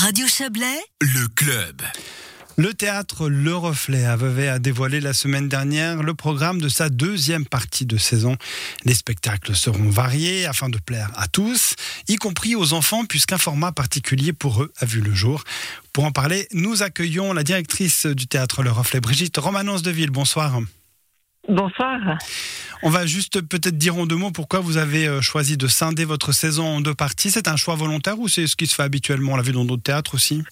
Radio Chablais, Le club. Le théâtre Le Reflet à Vevey a dévoilé la semaine dernière le programme de sa deuxième partie de saison. Les spectacles seront variés afin de plaire à tous, y compris aux enfants, puisqu'un format particulier pour eux a vu le jour. Pour en parler, nous accueillons la directrice du théâtre Le Reflet, Brigitte Romanos de Ville. Bonsoir. Bonsoir. On va juste peut-être dire en deux mots pourquoi vous avez euh, choisi de scinder votre saison en deux parties. C'est un choix volontaire ou c'est ce qui se fait habituellement? On l'a vu dans d'autres théâtres aussi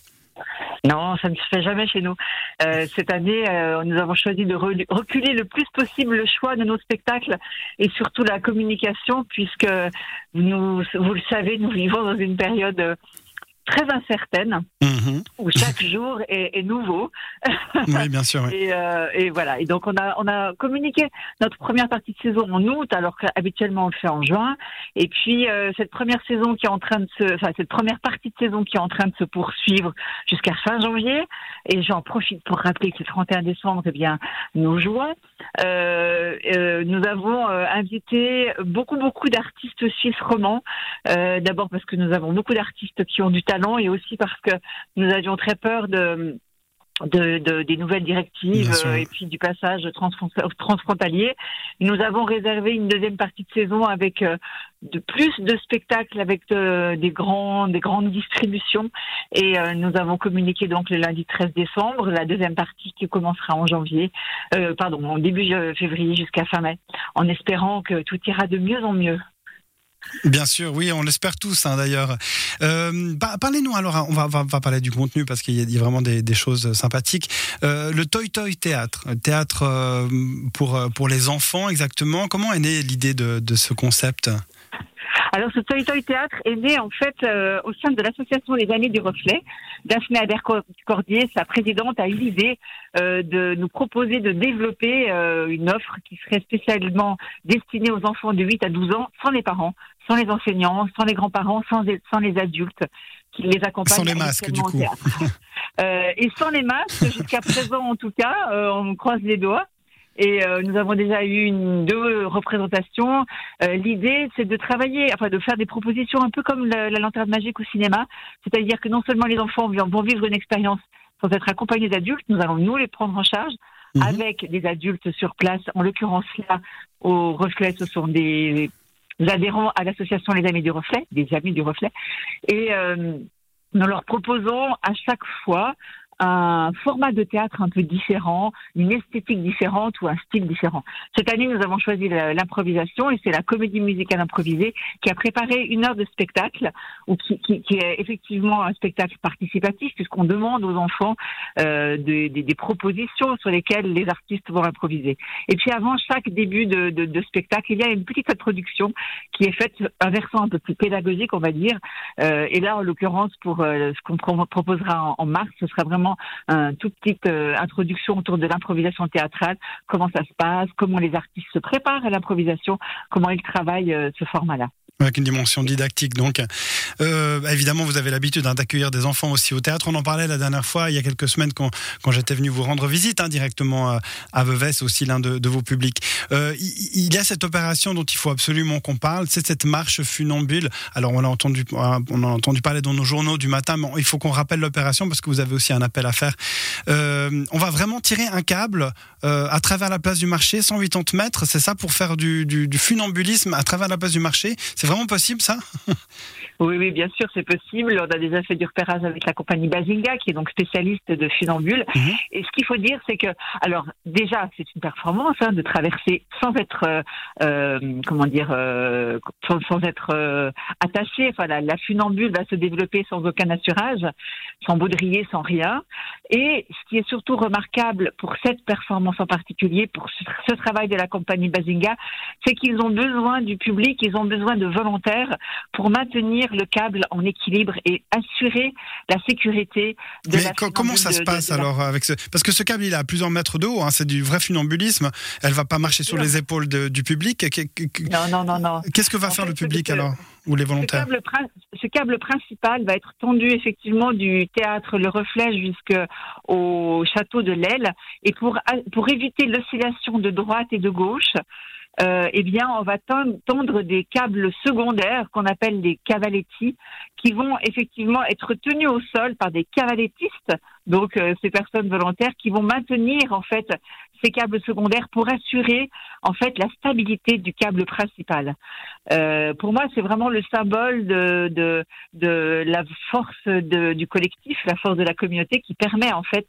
Non, ça ne se fait jamais chez nous. Euh, cette année, euh, nous avons choisi de re- reculer le plus possible le choix de nos spectacles et surtout la communication, puisque nous, vous le savez, nous vivons dans une période très incertaine Mhm. où chaque jour est, est nouveau. Oui, bien sûr. oui. Et, euh, et voilà. Et donc on a on a communiqué notre première partie de saison en août, alors qu'habituellement on le fait en juin. Et puis euh, cette première saison qui est en train de se, enfin cette première partie de saison qui est en train de se poursuivre jusqu'à fin janvier. Et j'en profite pour rappeler que le 31 décembre, eh bien nous jouons. Euh, nous avons invité beaucoup beaucoup d'artistes suisses romans. D'abord parce que nous avons beaucoup d'artistes qui ont du talent et aussi parce que nous avions très peur de de, de- des nouvelles directives euh, et puis du passage transfron- transfrontalier. Nous avons réservé une deuxième partie de saison avec euh, de plus de spectacles avec de- des grands des grandes distributions et euh, nous avons communiqué donc le lundi 13 décembre la deuxième partie qui commencera en janvier euh, pardon en début euh, février jusqu'à fin mai en espérant que tout ira de mieux en mieux. Bien sûr, oui, on l'espère tous hein, d'ailleurs. Euh, par- Parlez-nous alors, hein, on va, parler du contenu parce qu'il y, a- vraiment des, choses sympathiques. Euh, le Toy Toy Théâtre, théâtre euh, pour, pour les enfants exactement. Comment est née l'idée de, de ce concept? Alors, ce Toy Toy Théâtre est né en fait euh, au sein de l'association Les Années du Reflet. Daphné Adair-Cordier, sa présidente, a eu l'idée euh, de nous proposer de développer euh, une offre qui serait spécialement destinée aux enfants de 8 à 12 ans, sans les parents, sans les enseignants, sans les grands-parents, sans, les- sans les adultes qui les accompagnent. Sans les masques, du habituellement au théâtre. Euh, et sans les masques, jusqu'à présent en tout cas, on croise les doigts. Et euh, nous avons déjà eu une, deux représentations. Euh, L'idée, c'est de travailler, enfin de faire des propositions un peu comme la, la lanterne magique au cinéma, c'est-à-dire que non seulement les enfants vont vivre une expérience sans être accompagnés d'adultes, nous allons nous les prendre en charge Mhm. avec des adultes sur place. En l'occurrence là, au reflet, ce sont des adhérents à l'association Les Amis du Reflet, des Amis du Reflet, et euh, nous leur proposons à chaque fois un format de théâtre un peu différent, une esthétique différente ou un style différent. Cette année, nous avons choisi l'improvisation et c'est la comédie musicale improvisée qui a préparé une heure de spectacle ou qui, qui- qui est effectivement un spectacle participatif puisqu'on demande aux enfants euh, des- des- des propositions sur lesquelles les artistes vont improviser. Et puis avant chaque début de, de- de spectacle, il y a une petite introduction qui est faite, un versant un peu plus pédagogique, on va dire. Euh, et là, en l'occurrence, pour euh, ce qu'on pro- proposera en mars, ce sera vraiment une toute petite euh, introduction autour de l'improvisation théâtrale, comment ça se passe, comment les artistes se préparent à l'improvisation, comment ils travaillent euh, ce format-là? Avec une dimension didactique, donc. Euh, évidemment, vous avez l'habitude hein, d'accueillir des enfants aussi au théâtre. On en parlait la dernière fois, il y a quelques semaines, quand, quand j'étais venu vous rendre visite hein, directement à c'est aussi l'un de, vos publics. Euh, il, y a cette opération dont il faut absolument qu'on parle, c'est cette marche funambule. Alors, on a entendu, euh, on a entendu parler dans nos journaux du matin, mais il faut qu'on rappelle l'opération parce que vous avez aussi un appel à faire. On va vraiment tirer un câble à travers la place du marché, 180 mètres, c'est ça, pour faire du, funambulisme à travers la place du marché. Vraiment possible, ça? Oui, oui, bien sûr, c'est possible. On a déjà fait du repérage avec la compagnie Bazinga, qui est donc spécialiste de funambule. Mhm. Et ce qu'il faut dire, c'est que, alors, déjà, c'est une performance hein, de traverser sans être, euh, euh, comment dire, euh, sans, sans être euh, attaché. Enfin, la, la funambule va se développer sans aucun assurage, sans baudrier, sans rien. Et ce qui est surtout remarquable pour cette performance en particulier, pour ce, ce travail de la compagnie Bazinga, c'est qu'ils ont besoin du public, ils ont besoin de volontaires pour maintenir le câble en équilibre et assurer la sécurité de Mais la co- comment ça se passe de- de la- alors avec ce... Parce que ce câble, il à plusieurs mètres de haut, hein, c'est du vrai funambulisme. Elle va pas marcher sur les épaules du public. Non, non, non, non. Qu'est-ce que va En faire fait, le public alors Ou les Ce volontaires câble, ce câble principal va être tendu effectivement du théâtre Le Reflet jusqu'au château de l'Aile. Et pour, pour éviter l'oscillation de droite et de gauche, euh, eh bien, on va tendre des câbles secondaires qu'on appelle des cavaletti, qui vont effectivement être tenus au sol par des cavalettistes, donc euh, ces personnes volontaires qui vont maintenir en fait ces câbles secondaires pour assurer en fait la stabilité du câble principal. Euh, pour moi, c'est vraiment le symbole de, de, de la force de, du collectif, la force de la communauté qui permet en fait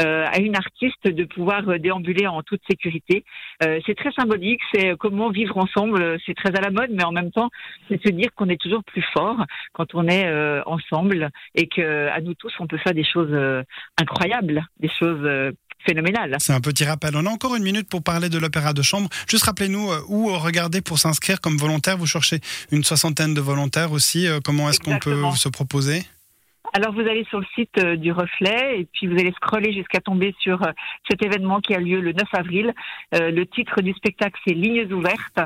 euh, à une artiste de pouvoir déambuler en toute sécurité. Euh, c'est très symbolique, c'est comment vivre ensemble, c'est très à la mode, mais en même temps, c'est se dire qu'on est toujours plus fort quand on est euh, ensemble et que à nous tous, on peut faire des choses euh, incroyables, des choses phénoménal. C'est un petit rappel. On a encore une minute pour parler de l'opéra de chambre. Juste rappelez-nous euh, où regarder pour s'inscrire comme volontaire. Vous cherchez une soixantaine de volontaires aussi. Euh, comment est-ce qu'on peut se proposer? Alors vous allez sur le site euh, du Reflet et puis vous allez scroller jusqu'à tomber sur euh, cet événement qui a lieu le 9 avril. Euh, le titre du spectacle c'est Lignes ouvertes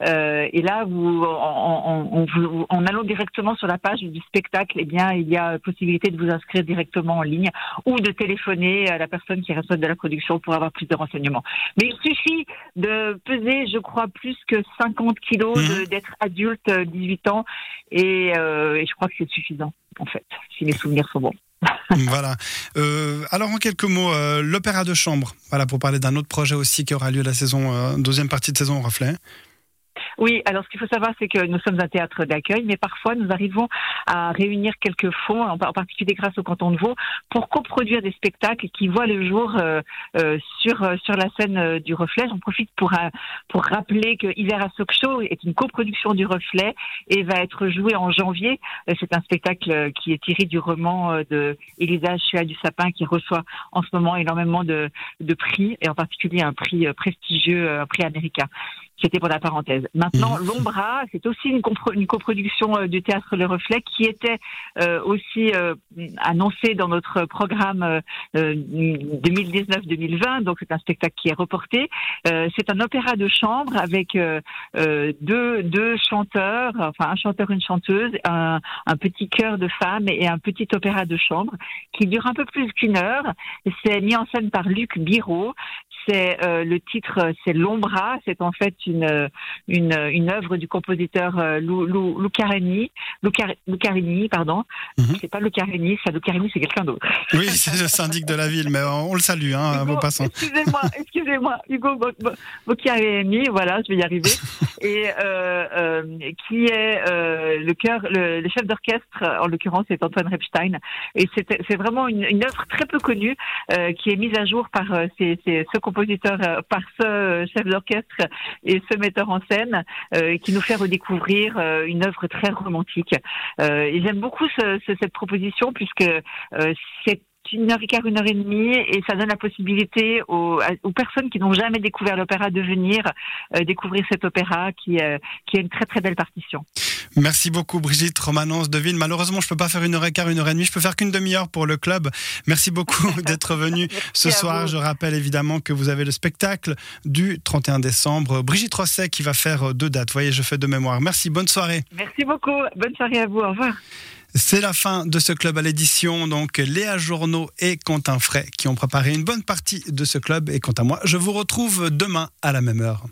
et là vous en, en, allant directement sur la page du spectacle, eh bien il y a possibilité de vous inscrire directement en ligne ou de téléphoner à la personne qui responsable de la production pour avoir plus de renseignements. Mais il suffit de peser, je crois, plus que 50 kilos, mmh. d'être adulte, 18 ans et, et je crois que c'est suffisant en fait, si mes souvenirs sont bons. voilà. Euh, alors en quelques mots, euh, l'opéra de chambre. Voilà pour parler d'un autre projet aussi qui aura lieu la saison euh, deuxième partie de saison au Reflet. Oui, alors ce qu'il faut savoir, c'est que nous sommes un théâtre d'accueil, mais parfois nous arrivons à réunir quelques fonds, en particulier grâce au canton de Vaud, pour coproduire des spectacles qui voient le jour euh, euh, sur euh, sur la scène du Reflet. J'en profite pour pour rappeler que Hiver à Show est une coproduction du Reflet et va être joué en janvier. C'est un spectacle qui est tiré du roman de Elisa Chua du Sapin qui reçoit en ce moment énormément de, de prix et en particulier un prix prestigieux, un prix américain. C'était pour la parenthèse. Maintenant, mhm. L'Ombra, c'est aussi une, une coproduction euh, du théâtre Le Reflet qui était euh, aussi euh, annoncée dans notre programme 2019-2020. Donc c'est un spectacle qui est reporté. c'est un opéra de chambre avec deux, deux chanteurs, enfin un chanteur, une chanteuse, un, un petit chœur de femmes et un petit opéra de chambre qui dure un peu plus qu'une heure. C'est mis en scène par Luc Biro. C'est le titre, c'est L'Ombra. C'est en fait une, une, une œuvre du compositeur euh, Lucarini, Lucarini, pardon. Mm -hmm. C'est pas Lucarini, ça Lucarini, c'est quelqu'un d'autre. Oui, c'est le syndic de la ville, mais on le salue, hein, Hugo, vos passants. Excusez-moi, excusez-moi, Hugo Lucarini, voilà, je vais y arriver, et euh, euh, qui est euh, le cœur, le, le chef d'orchestre, en l'occurrence, c'est Antoine Repstein, et c'est vraiment une, une, œuvre très peu connue euh, qui est mise à jour par euh, ces, ces, ce compositeur, par ce chef d'orchestre et ce metteur en scène euh, qui nous fait redécouvrir euh, une œuvre très romantique. Euh, et j'aime beaucoup ce, ce, cette proposition puisque c'est une heure et quart, une heure et demie, et ça donne la possibilité aux, personnes qui n'ont jamais découvert l'opéra de venir euh, découvrir cet opéra qui, euh, qui a une très très belle partition. Merci beaucoup Brigitte Romanence de Ville. Malheureusement, je peux pas faire une heure et quart, une heure et demie. Je peux faire qu'une demi-heure pour le club. Merci beaucoup d'être venu ce soir. Je rappelle évidemment que vous avez le spectacle du 31 décembre. Brigitte Rosset qui va faire deux dates. Vous voyez, je fais de mémoire. Merci. Bonne soirée. Merci beaucoup. Bonne soirée à vous. Au revoir. C'est la fin de ce club à l'édition. Donc, Léa Journeau et Quentin Fray qui ont préparé une bonne partie de ce club. Et quant à moi, je vous retrouve demain à la même heure.